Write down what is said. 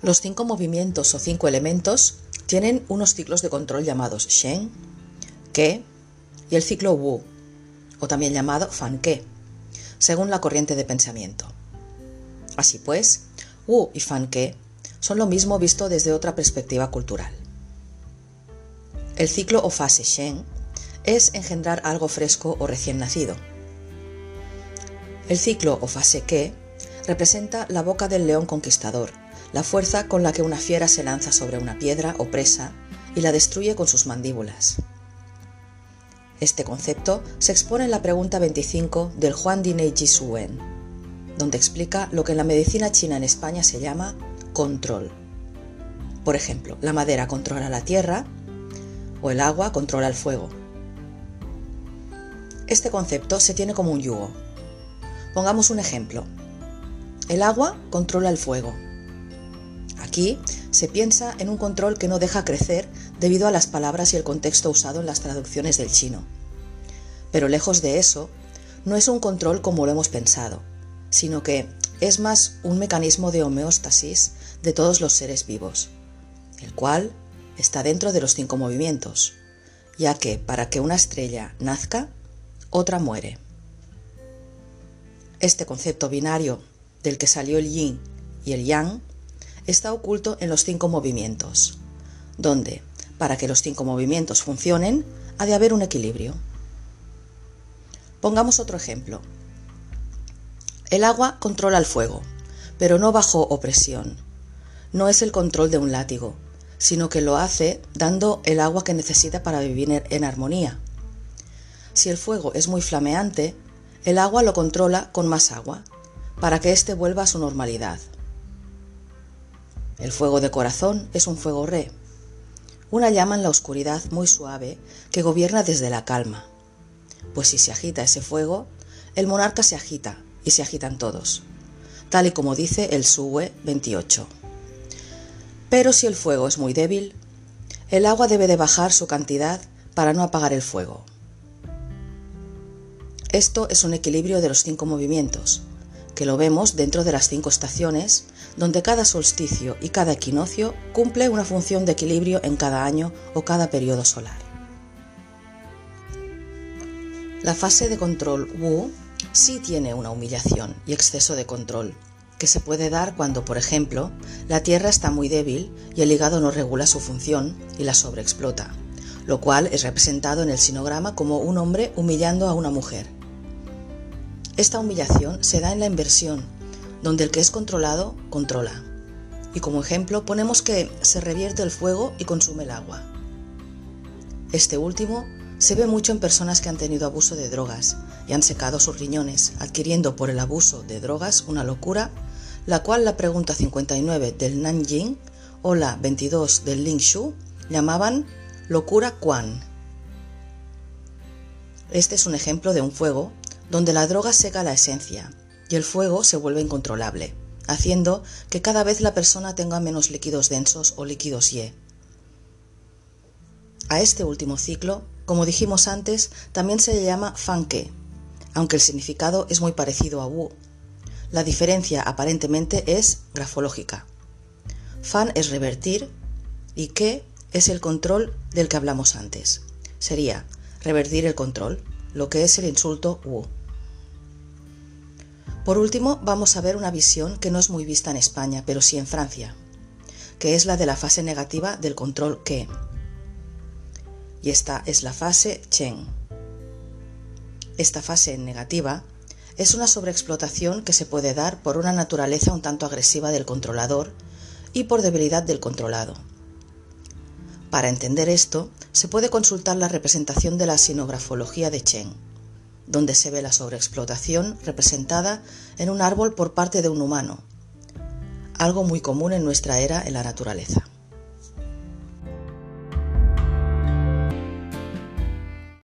Los cinco movimientos o cinco elementos tienen unos ciclos de control llamados Shen, Ke y el ciclo Wu, o también llamado Fan Ke, según la corriente de pensamiento. Así pues, Wu y Fan Ke son lo mismo visto desde otra perspectiva cultural. El ciclo o fase Shen es engendrar algo fresco o recién nacido. El ciclo o fase Ke representa la boca del león conquistador, la fuerza con la que una fiera se lanza sobre una piedra o presa y la destruye con sus mandíbulas. Este concepto se expone en la pregunta 25 del Juan Dinei Jisuen, donde explica lo que en la medicina china en España se llama control. Por ejemplo, la madera controla la tierra o el agua controla el fuego. Este concepto se tiene como un yugo. Pongamos un ejemplo. El agua controla el fuego, Aquí se piensa en un control que no deja crecer debido a las palabras y el contexto usado en las traducciones del chino. Pero lejos de eso, no es un control como lo hemos pensado, sino que es más un mecanismo de homeostasis de todos los seres vivos, el cual está dentro de los cinco movimientos, ya que para que una estrella nazca, otra muere. Este concepto binario del que salió el yin y el yang está oculto en los cinco movimientos, donde, para que los cinco movimientos funcionen, ha de haber un equilibrio. Pongamos otro ejemplo. El agua controla el fuego, pero no bajo opresión. No es el control de un látigo, sino que lo hace dando el agua que necesita para vivir en armonía. Si el fuego es muy flameante, el agua lo controla con más agua, para que éste vuelva a su normalidad. El fuego de corazón es un fuego re, una llama en la oscuridad muy suave que gobierna desde la calma. Pues si se agita ese fuego, el monarca se agita y se agitan todos, tal y como dice el Sue 28. Pero si el fuego es muy débil, el agua debe de bajar su cantidad para no apagar el fuego. Esto es un equilibrio de los cinco movimientos, que lo vemos dentro de las cinco estaciones, donde cada solsticio y cada equinoccio cumple una función de equilibrio en cada año o cada periodo solar. La fase de control Wu sí tiene una humillación y exceso de control, que se puede dar cuando, por ejemplo, la Tierra está muy débil y el hígado no regula su función y la sobreexplota, lo cual es representado en el sinograma como un hombre humillando a una mujer esta humillación se da en la inversión, donde el que es controlado controla. Y como ejemplo ponemos que se revierte el fuego y consume el agua. Este último se ve mucho en personas que han tenido abuso de drogas y han secado sus riñones, adquiriendo por el abuso de drogas una locura, la cual la pregunta 59 del Nanjing o la 22 del Ling Shu llamaban locura Quan. Este es un ejemplo de un fuego donde la droga seca la esencia y el fuego se vuelve incontrolable, haciendo que cada vez la persona tenga menos líquidos densos o líquidos Y. A este último ciclo, como dijimos antes, también se le llama Fanke, aunque el significado es muy parecido a Wu. La diferencia aparentemente es grafológica. Fan es revertir y Ke es el control del que hablamos antes. Sería revertir el control, lo que es el insulto Wu. Por último, vamos a ver una visión que no es muy vista en España, pero sí en Francia, que es la de la fase negativa del control que. Y esta es la fase Chen. Esta fase negativa es una sobreexplotación que se puede dar por una naturaleza un tanto agresiva del controlador y por debilidad del controlado. Para entender esto, se puede consultar la representación de la sinografología de Chen donde se ve la sobreexplotación representada en un árbol por parte de un humano, algo muy común en nuestra era en la naturaleza.